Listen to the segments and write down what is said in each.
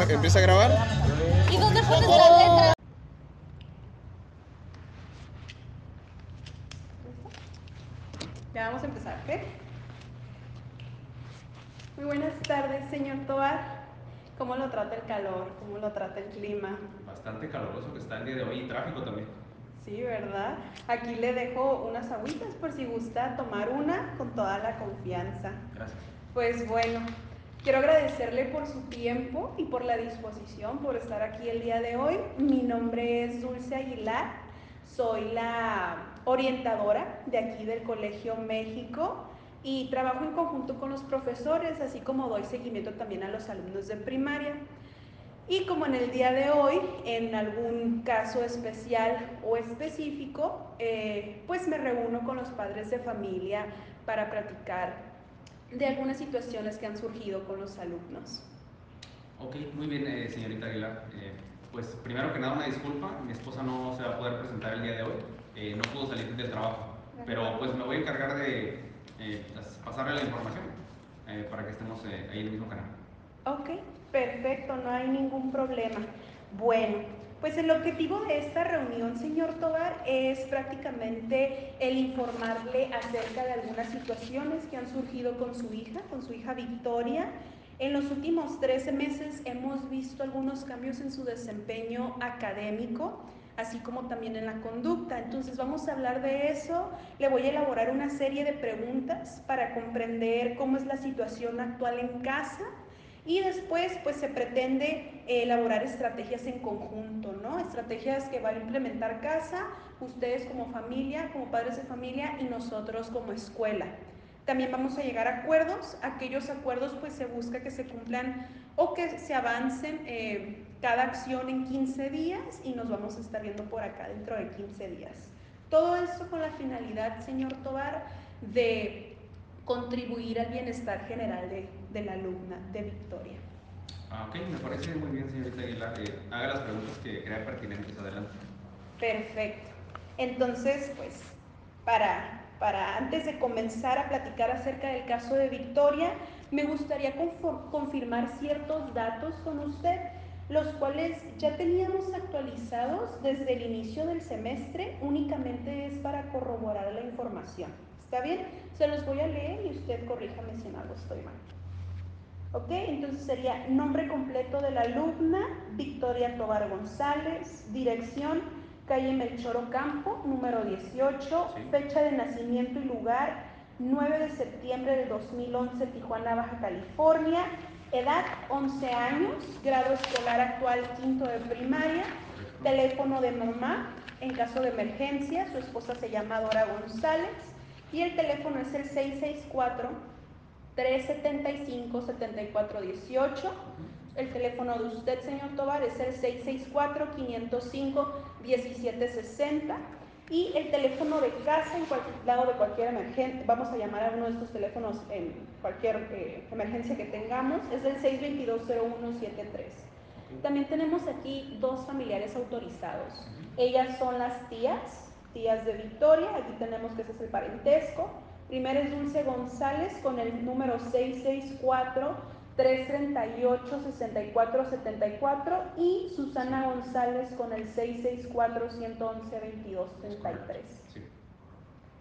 Empieza a grabar. ¿Y dónde pones las letras? Ya vamos a empezar, ¿ok? Muy buenas tardes, señor Toar. ¿Cómo lo trata el calor? ¿Cómo lo trata el clima? Bastante caloroso que está el día de hoy y tráfico también. Sí, ¿verdad? Aquí le dejo unas agüitas por si gusta tomar una con toda la confianza. Gracias. Pues bueno, quiero agradecerle por su tiempo y por la disposición, por estar aquí el día de hoy. Mi nombre es Dulce Aguilar, soy la orientadora de aquí del Colegio México y trabajo en conjunto con los profesores, así como doy seguimiento también a los alumnos de primaria. Y como en el día de hoy, en algún caso especial o específico, eh, pues me reúno con los padres de familia para platicar de algunas situaciones que han surgido con los alumnos. Ok, muy bien, eh, señorita Aguilar. Eh, pues primero que nada una disculpa, mi esposa no se va a poder presentar el día de hoy, eh, no pudo salir del trabajo, pero pues me voy a encargar de eh, pas- pasarle la información eh, para que estemos eh, ahí en el mismo canal. Ok, perfecto, no hay ningún problema. Bueno, pues el objetivo de esta reunión, señor Tobar, es prácticamente el informarle acerca de algunas situaciones que han surgido con su hija, con su hija Victoria. En los últimos 13 meses hemos visto algunos cambios en su desempeño académico, así como también en la conducta. Entonces vamos a hablar de eso. Le voy a elaborar una serie de preguntas para comprender cómo es la situación actual en casa y después, pues se pretende elaborar estrategias en conjunto, ¿no? Estrategias que va a implementar casa, ustedes como familia, como padres de familia y nosotros como escuela. También vamos a llegar a acuerdos, aquellos acuerdos pues se busca que se cumplan o que se avancen eh, cada acción en 15 días y nos vamos a estar viendo por acá dentro de 15 días. Todo esto con la finalidad, señor Tobar, de contribuir al bienestar general de la alumna, de Victoria. Ah, ok, me parece muy bien, señorita Aguilar. Eh, haga las preguntas que crea pertinentes. Adelante. Perfecto. Entonces, pues, para, para antes de comenzar a platicar acerca del caso de Victoria, me gustaría confirmar ciertos datos con usted, los cuales ya teníamos actualizados desde el inicio del semestre, únicamente es para corroborar la información. ¿Está bien? Se los voy a leer y usted corríjame si en algo estoy mal. ¿Ok? Entonces sería nombre completo de la alumna, Victoria Tobar González, dirección, calle Melchor Ocampo, número 18, Sí. fecha de nacimiento y lugar, 9 de septiembre del 2011, Tijuana, Baja California, edad 11 años, grado escolar actual quinto de primaria, teléfono de mamá en caso de emergencia, su esposa se llama Dora González y el teléfono es el 664 375-7418. El teléfono de usted, señor Tobar, es el 664-505-1760. Y el teléfono de casa, en cualquier lado de cualquier emergencia, vamos a llamar a uno de estos teléfonos en cualquier eh, emergencia que tengamos, es el 622-0173. También tenemos aquí dos familiares autorizados. Ellas son las tías, tías de Victoria, aquí tenemos que ese es el parentesco. Primero es Dulce González con el número 664-338-6474 y Susana González con el 664-111-2233. Sí.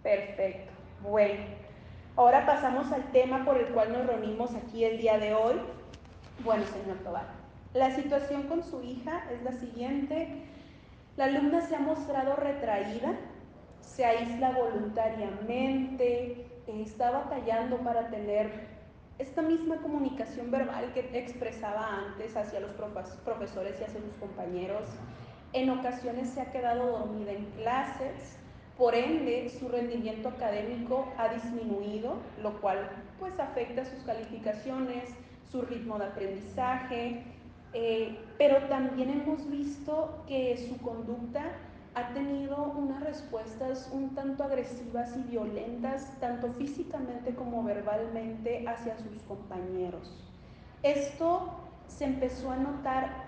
Perfecto. Bueno, ahora pasamos al tema por el cual nos reunimos aquí el día de hoy. Bueno, señor Tobar, la situación con su hija es la siguiente. La alumna se ha mostrado retraída, se aísla voluntariamente, está batallando para tener esta misma comunicación verbal que expresaba antes hacia los profes- profesores y hacia sus compañeros. En ocasiones se ha quedado dormida en clases, por ende su rendimiento académico ha disminuido, lo cual pues afecta sus calificaciones, su ritmo de aprendizaje, eh, pero también hemos visto que su conducta ha tenido unas respuestas un tanto agresivas y violentas, tanto físicamente como verbalmente, hacia sus compañeros. Esto se empezó a notar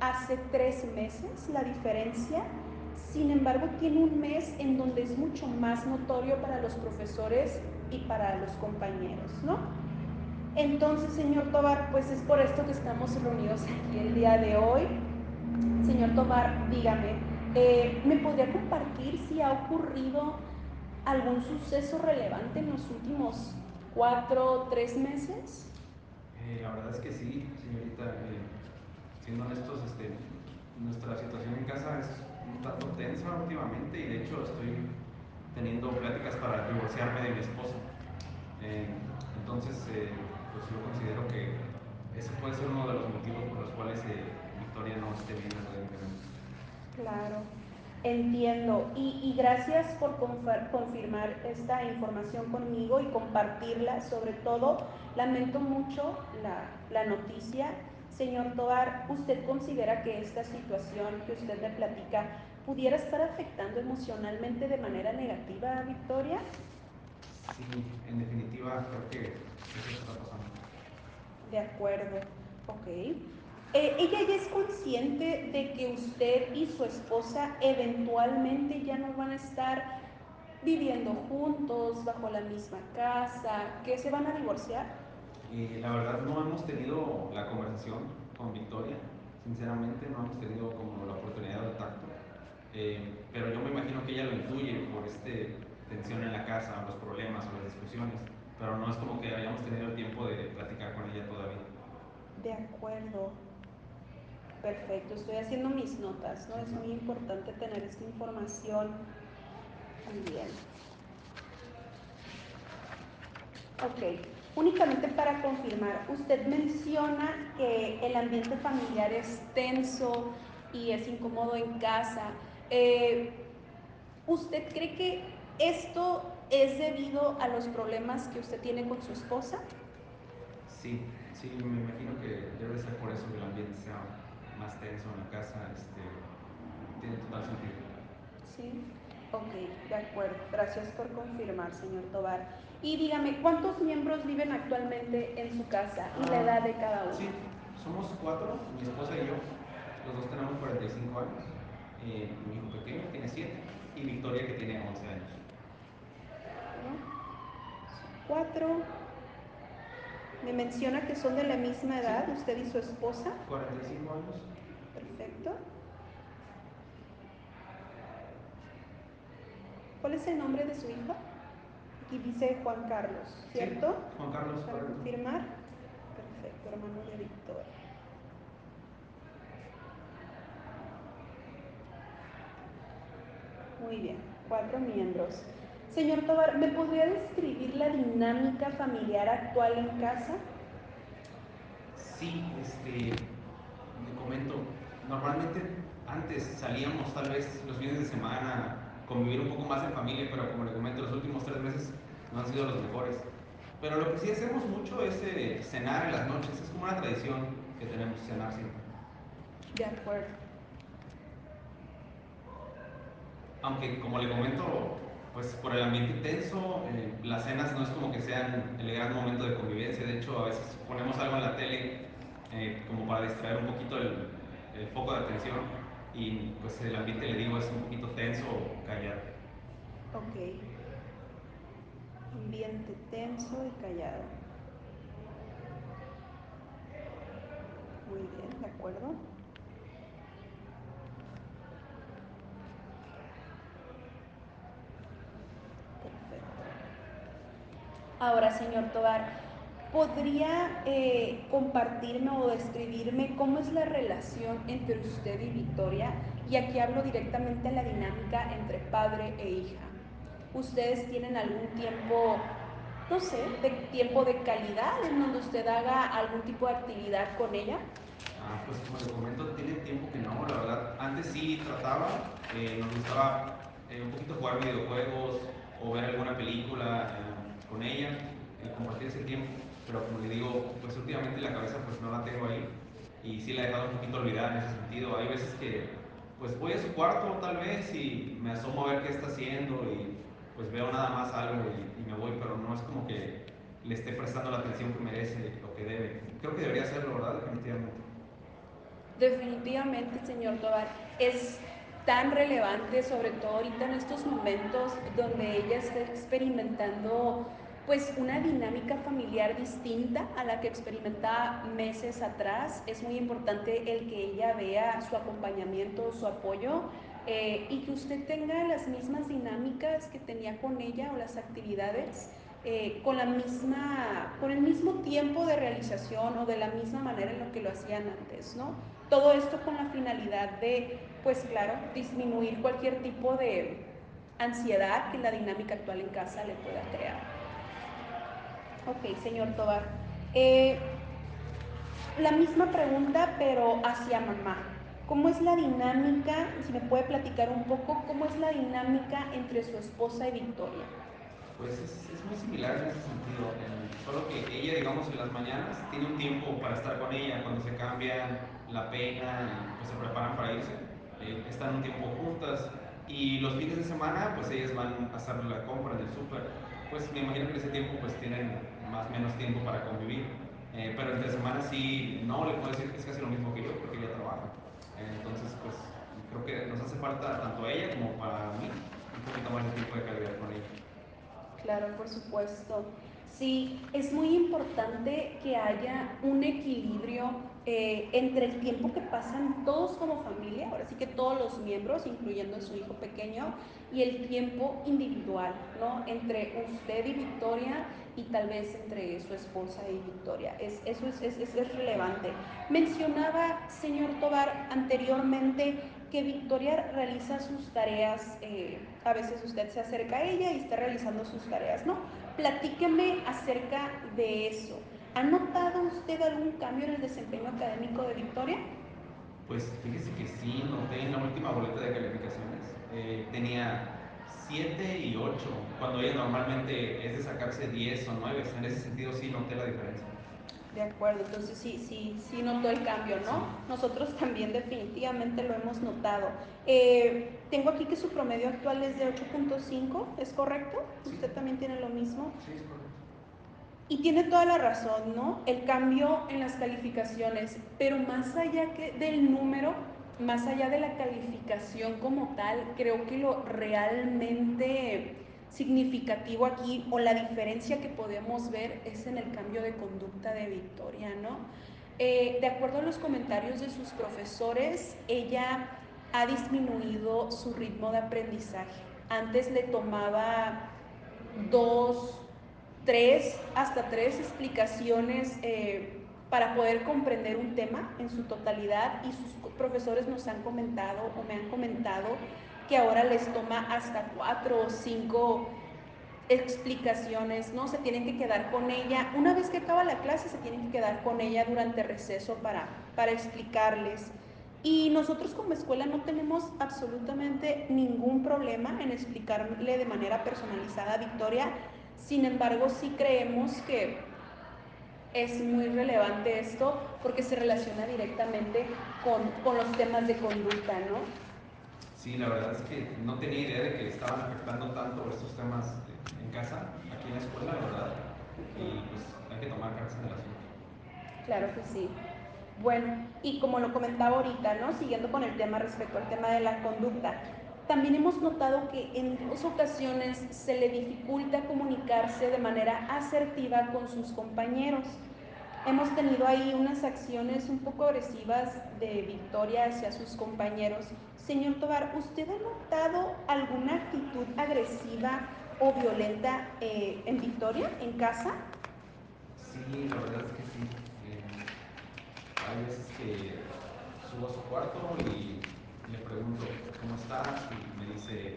hace tres meses, la diferencia. Sin embargo, tiene un mes en donde es mucho más notorio para los profesores y para los compañeros, ¿no? Entonces, señor Tobar, pues es por esto que estamos reunidos aquí el día de hoy. Señor Tobar, dígame, eh, ¿me podría compartir si ha ocurrido algún suceso relevante en los últimos cuatro o tres meses? Eh, la verdad es que sí, señorita. Eh, siendo honestos, este, nuestra situación en casa es un tanto tensa últimamente y de hecho estoy teniendo pláticas para divorciarme de mi esposa. Entonces, pues yo considero que ese puede ser uno de los motivos por los cuales Victoria no esté bien aparentemente. Claro, entiendo. Y, y gracias por confirmar esta información conmigo y compartirla. Sobre todo, lamento mucho la, la noticia. Señor Tobar, ¿usted considera que esta situación que usted me platica pudiera estar afectando emocionalmente de manera negativa a Victoria? Sí, en definitiva, creo que eso está pasando. De acuerdo, ok. Eh, ¿Ella ya es consciente de que usted y su esposa eventualmente ya no van a estar viviendo juntos, bajo la misma casa, que se van a divorciar? Y la verdad no hemos tenido la conversación con Victoria, sinceramente no hemos tenido como la oportunidad de tacto, Eh, pero yo me imagino que ella lo intuye por este tensión en la casa, los problemas o las discusiones, pero no es como que hayamos tenido el tiempo de platicar con ella todavía. De acuerdo. Perfecto, estoy haciendo mis notas, ¿no? Es muy importante tener esta información. Bien. Ok, únicamente para confirmar, usted menciona que el ambiente familiar es tenso y es incómodo en casa. Eh, ¿Usted cree que esto es debido a los problemas que usted tiene con su esposa? Sí, sí, me imagino que debe ser por eso que el ambiente sea más tenso en la casa, este, tiene total sentido. Sí. Ok, de acuerdo. Gracias por confirmar, señor Tobar. Y dígame, ¿cuántos miembros viven actualmente en su casa y la edad de cada uno? Sí, somos cuatro, mi esposa y yo, los dos tenemos 45 años, eh, mi hijo pequeño tiene 7 y Victoria que tiene 11 años. Cuatro. Me menciona que son de la misma edad, Sí. usted y su esposa. 45 años. Perfecto. ¿Cuál es el nombre de su hijo? Aquí dice Juan Carlos, ¿cierto? Sí, Juan Carlos, Para correcto. confirmar. Perfecto, hermano de Victoria. Muy bien, cuatro miembros. Señor Tobar, ¿me podría describir la dinámica familiar actual en casa? Sí, este, le comento, normalmente antes salíamos tal vez los fines de semana, convivir un poco más en familia, pero como le comento, los últimos tres meses no han sido los mejores. Pero lo que sí hacemos mucho es eh, cenar en las noches, es como una tradición que tenemos, cenar siempre. De acuerdo. Aunque como le comento, pues por el ambiente tenso, eh, las cenas no es como que sean el gran momento de convivencia, de hecho a veces ponemos algo en la tele eh, como para distraer un poquito el, el foco de atención y pues el ambiente, le digo, es un poquito tenso o callado. Ok. Ambiente tenso y callado. Muy bien, de acuerdo. Perfecto. Ahora, señor Tobar, ¿podría eh, compartirme o describirme cómo es la relación entre usted y Victoria? Y aquí hablo directamente de la dinámica entre padre e hija. ¿Ustedes tienen algún tiempo, no sé, de tiempo de calidad en donde usted haga algún tipo de actividad con ella? Ah, pues como le comento, tiene tiempo que no, la verdad. Antes sí trataba, eh, nos gustaba eh, un poquito jugar videojuegos o ver alguna película eh, con ella, eh, compartir ese tiempo. Pero como le digo, pues últimamente la cabeza pues no la tengo ahí y sí la he dejado un poquito olvidada en ese sentido. Hay veces que pues voy a su cuarto tal vez y me asomo a ver qué está haciendo y pues veo nada más algo y, y me voy, pero no es como que le esté prestando la atención que merece o que debe. Creo que debería hacerlo, ¿verdad? Definitivamente. Definitivamente, señor Tobar, es tan relevante, sobre todo ahorita en estos momentos donde ella está experimentando pues una dinámica familiar distinta a la que experimentaba meses atrás. Es muy importante el que ella vea su acompañamiento, su apoyo eh, y que usted tenga las mismas dinámicas que tenía con ella o las actividades. Eh, con, la misma, con el mismo tiempo de realización o de la misma manera en lo que lo hacían antes, ¿no? Todo esto con la finalidad de, pues claro, disminuir cualquier tipo de ansiedad que la dinámica actual en casa le pueda crear. Ok, señor Tobar. Eh, la misma pregunta, pero hacia mamá. ¿Cómo es la dinámica, si me puede platicar un poco, cómo es la dinámica entre su esposa y Victoria? Pues es, es muy similar en ese sentido, solo que ella, digamos, en las mañanas tiene un tiempo para estar con ella, cuando se cambian, la peinan y pues se preparan para irse, eh, están un tiempo juntas y los fines de semana pues ellas van a hacer la compra del súper, pues me imagino que en ese tiempo pues tienen más o menos tiempo para convivir, eh, pero entre semana sí, no le puedo decir que es casi lo mismo que yo porque ella trabaja, eh, entonces pues creo que nos hace falta tanto a ella como para mí un poquito más de tiempo de calidad con ella. Claro, por supuesto. Sí, es muy importante que haya un equilibrio eh, entre el tiempo que pasan todos como familia, ahora sí que todos los miembros, incluyendo su hijo pequeño, y el tiempo individual, ¿no? Entre usted y Victoria y tal vez entre su esposa y Victoria. Es, eso es, es, es relevante. Mencionaba, señor Tobar, anteriormente que Victoria realiza sus tareas, eh, a veces usted se acerca a ella y está realizando sus tareas, ¿no? Platíqueme acerca de eso. ¿Ha notado usted algún cambio en el desempeño académico de Victoria? Pues fíjese que sí, noté en la última boleta de calificaciones. Eh, tenía 7 y 8, cuando ella normalmente es de sacarse 10 o 9. En ese sentido sí noté la diferencia. De acuerdo, entonces sí, sí, sí notó el cambio, ¿no? Sí. Nosotros también definitivamente lo hemos notado. Eh, tengo aquí que su promedio actual es de 8.5, ¿es correcto? Sí. ¿Usted también tiene lo mismo? Sí, es correcto. Y tiene toda la razón, ¿no? El cambio en las calificaciones, pero más allá que del número, más allá de la calificación como tal, creo que lo realmente significativo aquí o la diferencia que podemos ver es en el cambio de conducta de Victoria, ¿no? Eh, de acuerdo a los comentarios de sus profesores, ella ha disminuido su ritmo de aprendizaje. Antes le tomaba dos, tres, hasta tres explicaciones eh, para poder comprender un tema en su totalidad y sus profesores nos han comentado o me han comentado que ahora les toma hasta cuatro o cinco explicaciones, ¿no? Se tienen que quedar con ella. Una vez que acaba la clase, se tienen que quedar con ella durante receso para, para explicarles. Y nosotros como escuela no tenemos absolutamente ningún problema en explicarle de manera personalizada a Victoria. Sin embargo, sí creemos que es muy relevante esto porque se relaciona directamente con, con los temas de conducta, ¿no? Sí, la verdad es que no tenía idea de que estaban afectando tanto estos temas en casa, aquí en la escuela, la verdad. Y pues hay que tomar cartas en el asunto. Claro que sí. Bueno, y como lo comentaba ahorita, ¿no? Siguiendo con el tema respecto al tema de la conducta, también hemos notado que en dos ocasiones se le dificulta comunicarse de manera asertiva con sus compañeros. Hemos tenido ahí unas acciones un poco agresivas de Victoria hacia sus compañeros. Señor Tobar, ¿usted ha notado alguna actitud agresiva o violenta eh, en Victoria, en casa? Sí, la verdad es que sí. Eh, hay veces que subo a su cuarto y le pregunto, ¿cómo estás? Y me dice,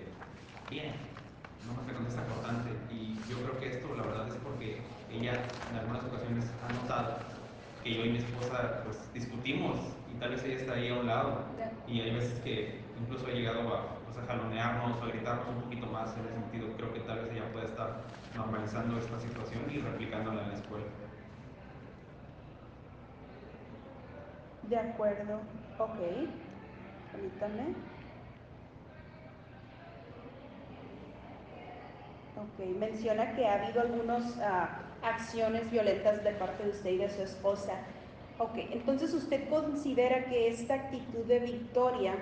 bien. No me contesta cortante. Y yo creo que esto, la verdad, es porque ella en algunas ocasiones ha notado que yo y mi esposa pues discutimos y tal vez ella está ahí a un lado. Y hay veces que incluso ha llegado a, pues, a jalonearnos o a gritarnos un poquito más en ese sentido. Creo que tal vez ella pueda estar normalizando esta situación y replicándola en la escuela. De acuerdo, ok. Permítame. Ok, menciona que ha habido algunas acciones violentas de parte de usted y de su esposa. Ok, entonces usted considera que esta actitud de Victoria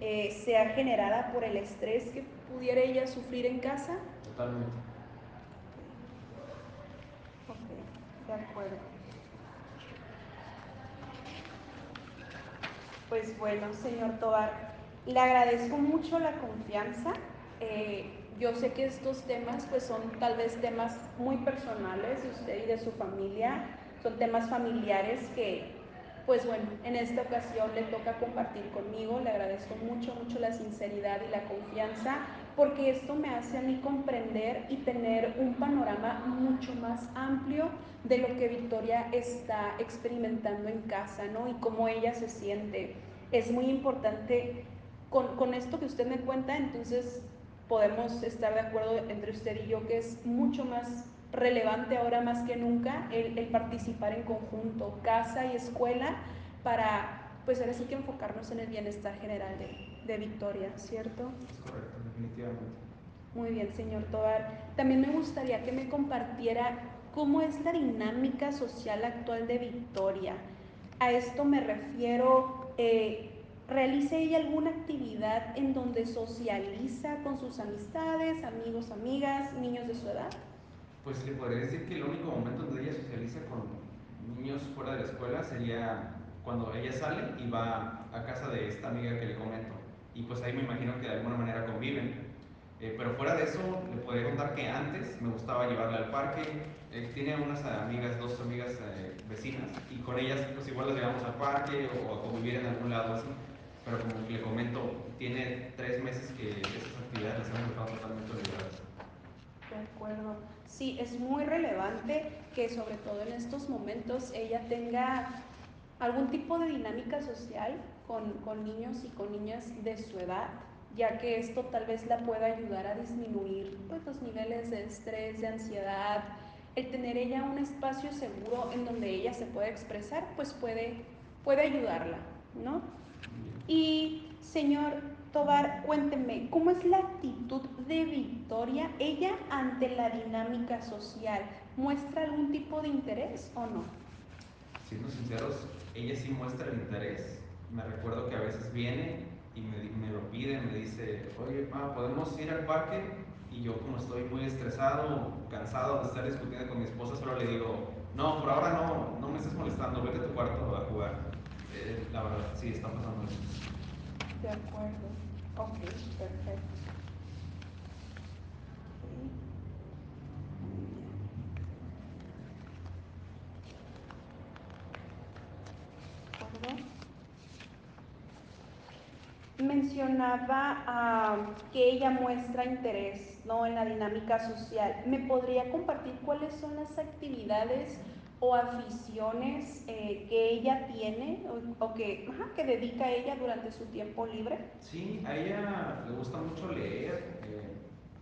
eh, sea generada por el estrés que pudiera ella sufrir en casa? Totalmente. De acuerdo. Pues bueno, señor Tobar, le agradezco mucho la confianza. Eh, yo sé que estos temas pues son tal vez temas muy personales de usted y de su familia, son temas familiares que pues bueno, en esta ocasión le toca compartir conmigo, le agradezco mucho, mucho la sinceridad y la confianza, porque esto me hace a mí comprender y tener un panorama mucho más amplio de lo que Victoria está experimentando en casa, ¿no? Y cómo ella se siente. Es muy importante con, con esto que usted me cuenta, entonces podemos estar de acuerdo entre usted y yo que es mucho más relevante ahora más que nunca el, participar en conjunto, casa y escuela, para pues ahora sí que enfocarnos en el bienestar general de, de Victoria, ¿cierto? Es correcto, definitivamente. Muy bien, señor Tobar. También me gustaría que me compartiera cómo es la dinámica social actual de Victoria. A esto me refiero, eh, ¿realiza ella alguna actividad en donde socializa con sus amistades, amigos, amigas, niños de su edad? Pues le podría decir que el único momento donde ella socializa con niños fuera de la escuela sería cuando ella sale y va a casa de esta amiga que le comento. Y pues ahí me imagino que de alguna manera conviven. Eh, pero fuera de eso, le podría contar que antes me gustaba llevarla al parque. Eh, tiene unas amigas, dos amigas eh, vecinas, y con ellas pues igual las llevamos al parque o a convivir en algún lado así. Pero como le comento, tiene tres meses que esas actividades las hemos dejado totalmente olvidadas. De acuerdo. Sí, es muy relevante que sobre todo en estos momentos ella tenga algún tipo de dinámica social con, con, niños y con niñas de su edad, ya que esto tal vez la pueda ayudar a disminuir pues, los niveles de estrés, de ansiedad. El tener ella un espacio seguro en donde ella se pueda expresar, pues puede, puede ayudarla, ¿no? Y señor, Tobar, cuénteme, ¿cómo es la actitud de Victoria, ella ante la dinámica social? ¿Muestra algún tipo de interés o no? Siendo sinceros, ella sí muestra el interés. Me recuerdo que a veces viene y me, lo pide, me dice, oye, pa, ¿podemos ir al parque? Y yo como estoy muy estresado, cansado de estar discutiendo con mi esposa, solo le digo, no, por ahora no, no me estés molestando, vete a tu cuarto a jugar. Eh, la verdad, sí, está pasando eso. De acuerdo. Ok, perfecto. Mencionaba que ella muestra interés ¿no? en la dinámica social. ¿Me podría compartir cuáles son las actividades o aficiones eh, que ella tiene o, que, que dedica ella durante su tiempo libre? Sí, a ella le gusta mucho leer eh,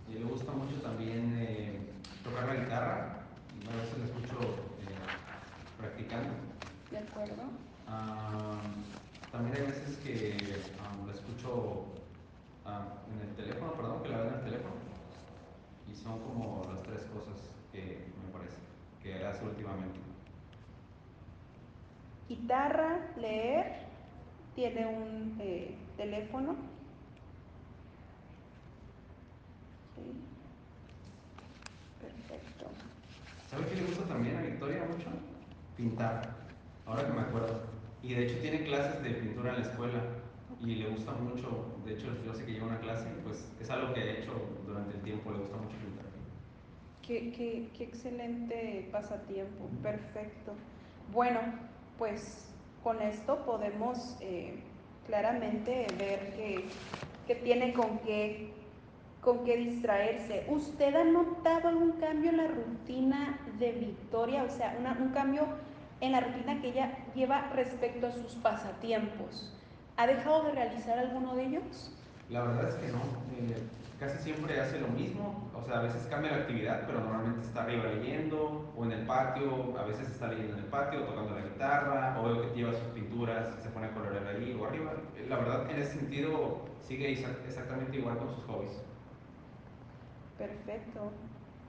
y le gusta mucho también eh, tocar la guitarra. A veces la escucho practicando. De acuerdo. también hay veces que la escucho en el teléfono, perdón, que la veo en el teléfono. Y son como las tres cosas que me parece que hace últimamente guitarra, leer, tiene un eh, teléfono. Sí. Perfecto. ¿Sabe qué le gusta también a Victoria mucho? Pintar. Ahora que me acuerdo. Y de hecho tiene clases de pintura en la escuela y le gusta mucho. De hecho, yo sé que lleva una clase, pues es algo que ha hecho durante el tiempo, le gusta mucho pintar. Qué, qué, qué excelente pasatiempo, perfecto. Bueno, pues con esto podemos eh, claramente ver que, tiene con qué, con qué distraerse. ¿Usted ha notado algún cambio en la rutina de Victoria? O sea, un cambio en la rutina que ella lleva respecto a sus pasatiempos. ¿Ha dejado de realizar alguno de ellos? La verdad es que no. Eh, casi siempre hace lo mismo, o sea, a veces cambia la actividad, pero normalmente está arriba leyendo o en el patio, a veces está leyendo en el patio, tocando la guitarra, o veo que lleva sus pinturas, se pone a colorear ahí o arriba. La verdad, en ese sentido, sigue exactamente igual con sus hobbies. Perfecto.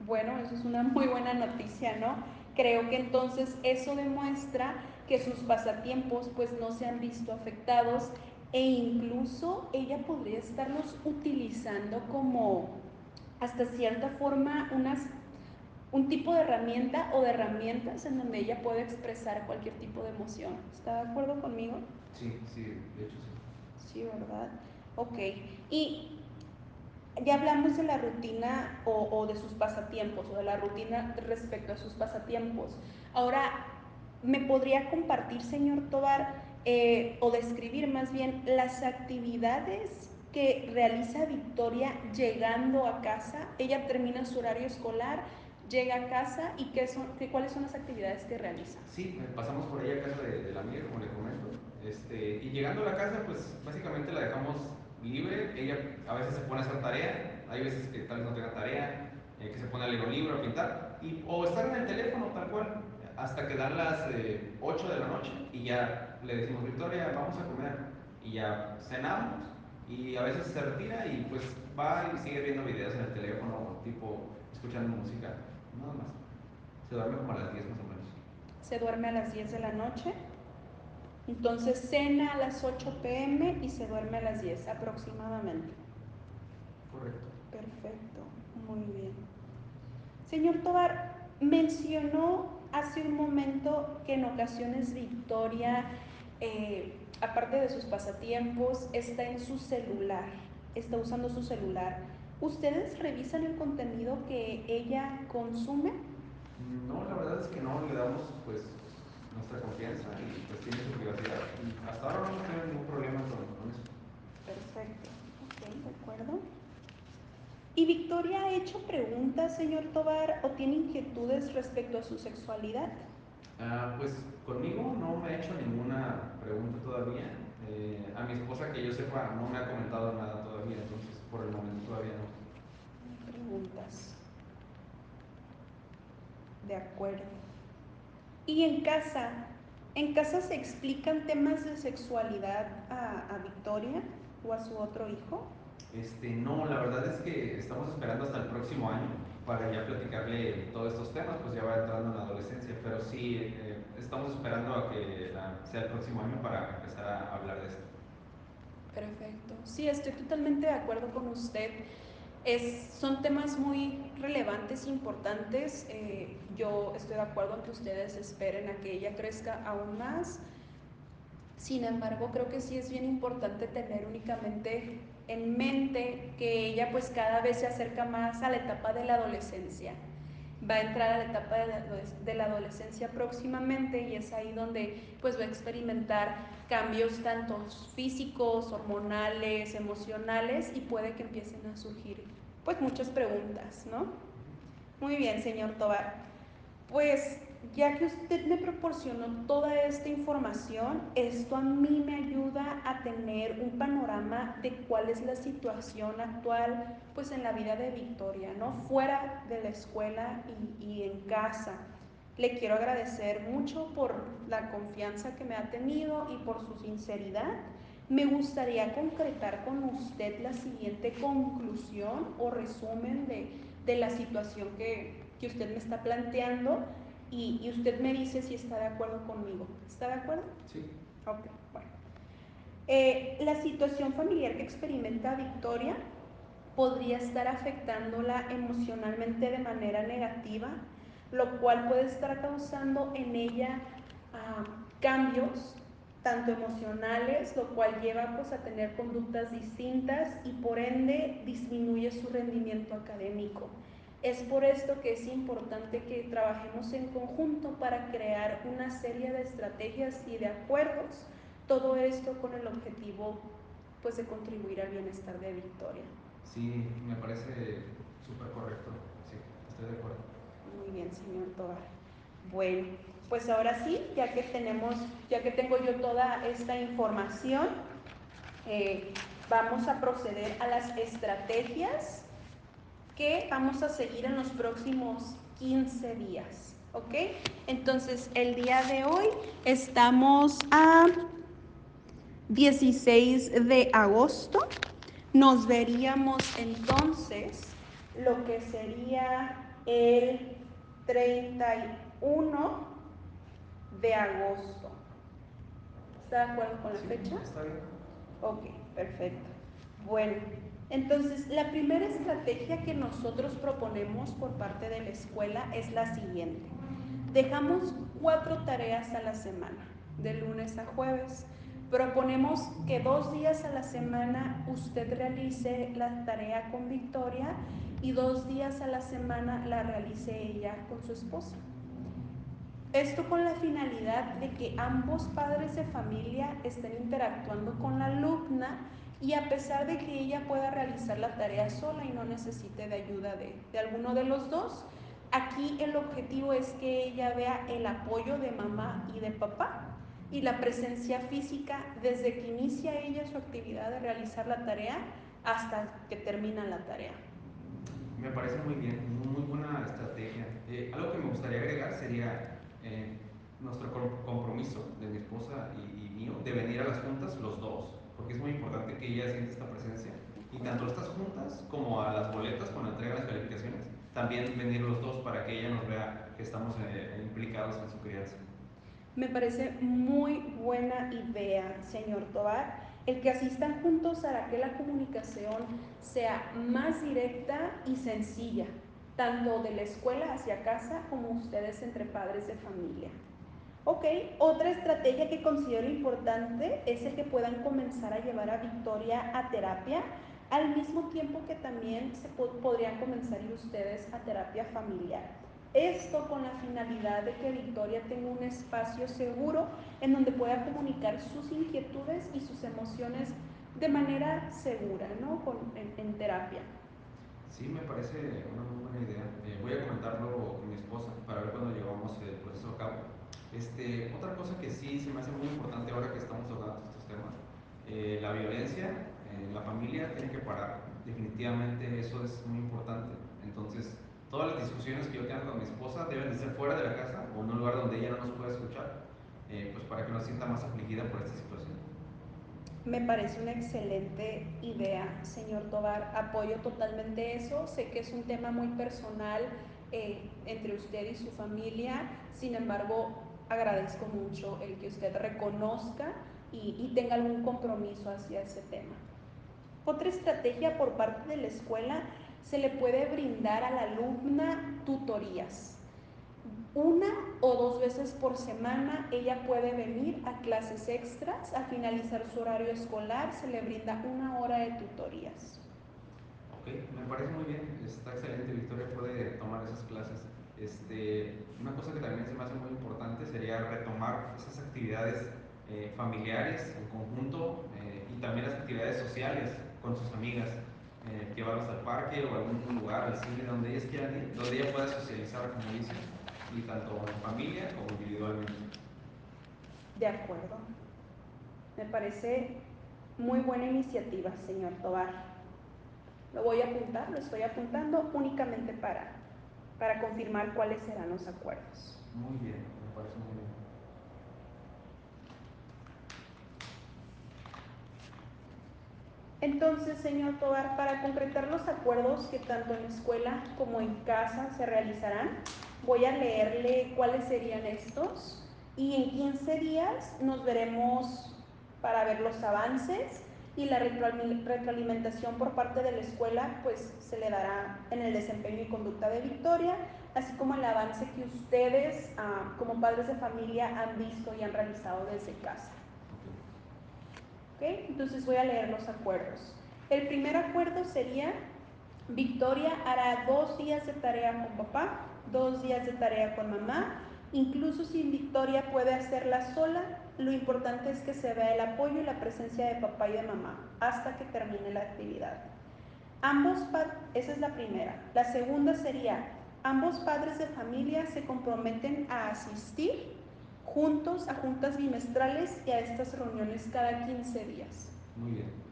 Bueno, eso es una muy buena noticia, ¿no? Creo que entonces eso demuestra que sus pasatiempos pues no se han visto afectados e incluso ella podría estarlos utilizando como hasta cierta forma unas, un tipo de herramienta o de herramientas en donde ella puede expresar cualquier tipo de emoción. ¿Está de acuerdo conmigo? Sí, sí, de hecho sí. Sí, ¿verdad? Ok. Y ya hablamos de la rutina o, o, de sus pasatiempos o de la rutina respecto a sus pasatiempos. Ahora, ¿me podría compartir, señor Tobar, eh, o describir más bien las actividades que realiza Victoria llegando a casa? Ella termina su horario escolar, llega a casa y qué son, qué, cuáles son las actividades que realiza. Sí, pasamos por ahí a casa de, de la amiga, como le comento. Este, y llegando a la casa, pues básicamente la dejamos libre. Ella a veces se pone a hacer tarea, hay veces que tal vez no tenga tarea, eh, que se pone a leer un libro, a pintar, y, o estar en el teléfono tal cual, hasta que dan las eh, 8 de la noche y ya le decimos, Victoria, vamos a comer. Y ya cenamos y a veces se retira y pues va y sigue viendo videos en el teléfono, tipo escuchando música, nada más. Se duerme como a las 10 más o menos. Se duerme a las 10 de la noche. Entonces cena a las 8 pm y se duerme a las 10 aproximadamente. Correcto. Perfecto, muy bien. Señor Tobar, mencionó hace un momento que en ocasiones Victoria, eh, aparte de sus pasatiempos, está en su celular, está usando su celular. ¿Ustedes revisan el contenido que ella consume? No, la verdad es que no le damos pues nuestra confianza y pues tiene su privacidad. Y hasta ahora no hemos tenido ningún problema con, con eso. Perfecto, ok, de acuerdo. ¿Y Victoria ha hecho preguntas, señor Tobar, o tiene inquietudes respecto a su sexualidad? Ah, pues conmigo no me ha hecho ninguna pregunta todavía. Eh, a mi esposa, que yo sepa, no me ha comentado nada todavía, entonces por el momento todavía no. Preguntas. De acuerdo. ¿Y en casa? ¿En casa se explican temas de sexualidad a, a Victoria o a su otro hijo? Este, no, la verdad es que estamos esperando hasta el próximo año para ya platicarle todos estos temas, pues ya va entrando en la adolescencia, pero sí eh, estamos esperando a que la, sea el próximo año para empezar a hablar de esto. Perfecto. Sí, estoy totalmente de acuerdo con usted. Es, son temas muy relevantes e importantes. Eh, yo estoy de acuerdo en que ustedes esperen a que ella crezca aún más. Sin embargo, creo que sí es bien importante tener únicamente en mente que ella pues cada vez se acerca más a la etapa de la adolescencia. Va a entrar a la etapa de la, adolescencia próximamente y es ahí donde pues va a experimentar cambios tanto físicos, hormonales, emocionales y puede que empiecen a surgir pues muchas preguntas, ¿no? Muy bien, señor Tobar. Pues ya que usted me proporcionó toda esta información, esto a mí me ayuda a tener un panorama de cuál es la situación actual pues en la vida de Victoria, ¿no? Fuera de la escuela y, en casa. Le quiero agradecer mucho por la confianza que me ha tenido y por su sinceridad. Me gustaría concretar con usted la siguiente conclusión o resumen de, de la situación que, que usted me está planteando y, y, usted me dice si está de acuerdo conmigo. ¿Está de acuerdo? Sí. Ok, bueno. Eh, la situación familiar que experimenta Victoria podría estar afectándola emocionalmente de manera negativa, lo cual puede estar causando en ella uh, cambios tanto emocionales, lo cual lleva pues, a tener conductas distintas y por ende disminuye su rendimiento académico. Es por esto que es importante que trabajemos en conjunto para crear una serie de estrategias y de acuerdos, todo esto con el objetivo pues, de contribuir al bienestar de Victoria. Sí, me parece súper correcto, sí, estoy de acuerdo. Muy bien, señor Tobar. Bueno, pues ahora sí, ya que tenemos, ya que tengo yo toda esta información, eh, vamos a proceder a las estrategias que vamos a seguir en los próximos 15 días. ¿Ok? Entonces, el día de hoy estamos a 16 de agosto. Nos veríamos entonces lo que sería el 31 de agosto. ¿Está de acuerdo con la sí, fecha? Está bien. Ok, perfecto. Bueno, Entonces, la primera estrategia que nosotros proponemos por parte de la escuela es la siguiente. Dejamos cuatro tareas a la semana, de lunes a jueves. Proponemos que dos días a la semana usted realice la tarea con Victoria y dos días a la semana la realice ella con su esposa. Esto con la finalidad de que ambos padres de familia estén interactuando con la alumna y a pesar de que ella pueda realizar la tarea sola y no necesite de ayuda de, de alguno de los dos, aquí el objetivo es que ella vea el apoyo de mamá y de papá y la presencia física desde que inicia ella su actividad de realizar la tarea hasta que termina la tarea. Me parece muy bien, muy buena estrategia. Eh, algo que me gustaría agregar sería eh, nuestro compromiso de mi esposa y, mío de venir a las juntas los dos, porque es muy importante que ella sienta esta presencia. Y tanto estas juntas como a las boletas cuando entregan las calificaciones, también venir los dos para que ella nos vea que estamos eh, implicados en su crianza. Me parece muy buena idea, señor Tobar, el que asistan juntos hará que la comunicación sea más directa y sencilla tanto de la escuela hacia casa como ustedes entre padres de familia. Ok, otra estrategia que considero importante es el que puedan comenzar a llevar a Victoria a terapia, al mismo tiempo que también se podrían comenzar ustedes a terapia familiar. Esto con la finalidad de que Victoria tenga un espacio seguro en donde pueda comunicar sus inquietudes y sus emociones de manera segura, ¿no? en terapia. Sí, me parece una muy buena idea. Eh, voy a comentarlo con mi esposa para ver cuándo llevamos el proceso a cabo. Este, otra cosa que sí se me hace muy importante ahora que estamos hablando de estos temas, eh, la violencia en la familia tiene que parar. Definitivamente eso es muy importante. Entonces, todas las discusiones que yo tenga con mi esposa deben de ser fuera de la casa o en un lugar donde ella no nos pueda escuchar, eh, pues para que no se sienta más afligida por esta situación. Me parece una excelente idea, señor Tobar. Apoyo totalmente eso. Sé que es un tema muy personal eh, entre usted y su familia. Sin embargo, agradezco mucho el que usted reconozca y, y tenga algún compromiso hacia ese tema. Otra estrategia por parte de la escuela se le puede brindar a la alumna tutorías una o dos veces por semana ella puede venir a clases extras. Al finalizar su horario escolar se le brinda una hora de tutorías. Ok, me parece muy bien, está excelente. Victoria puede tomar esas clases. Este, una cosa que también se me hace muy importante sería retomar esas actividades eh, familiares en conjunto eh, y también las actividades sociales con sus amigas. Eh, llevarlos al parque o a algún lugar, al cine, donde ellas quieran ir, donde ella pueda socializar, como dicen y tanto en familia como individualmente. De acuerdo. Me parece muy buena iniciativa, señor Tobar. Lo voy a apuntar, lo estoy apuntando únicamente para, para confirmar cuáles serán los acuerdos. Muy bien, me parece muy bien. Entonces, señor Tobar, para concretar los acuerdos que tanto en la escuela como en casa se realizarán, Voy a leerle cuáles serían estos y en 15 días nos veremos para ver los avances y la retroalimentación por parte de la escuela pues se le dará en el desempeño y conducta de Victoria, así como el avance que ustedes ah, como padres de familia han visto y han realizado desde casa. ¿Okay? Entonces voy a leer los acuerdos. El primer acuerdo sería Victoria hará dos días de tarea con papá dos días de tarea con mamá. Incluso si Victoria puede hacerla sola, lo importante es que se vea el apoyo y la presencia de papá y de mamá hasta que termine la actividad. Ambos esa es la primera. La segunda sería, ambos padres de familia se comprometen a asistir juntos a juntas bimestrales y a estas reuniones cada 15 días. Muy bien.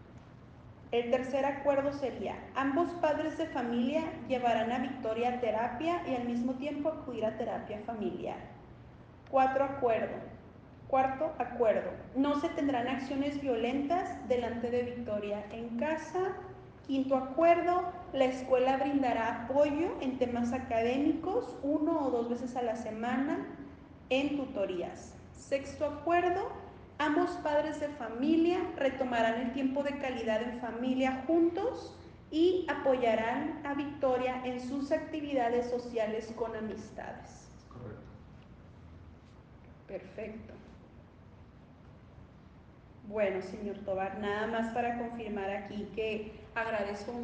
El tercer acuerdo sería, ambos padres de familia llevarán a Victoria a terapia y al mismo tiempo acudir a terapia familiar. Cuatro acuerdo. Cuarto acuerdo, no se tendrán acciones violentas delante de Victoria en casa. Quinto acuerdo, la escuela brindará apoyo en temas académicos uno o dos veces a la semana en tutorías. Sexto acuerdo, Ambos padres de familia retomarán el tiempo de calidad en familia juntos y apoyarán a Victoria en sus actividades sociales con amistades. Correcto. Perfecto. Bueno, señor Tobar, nada más para confirmar aquí que agradezco mucho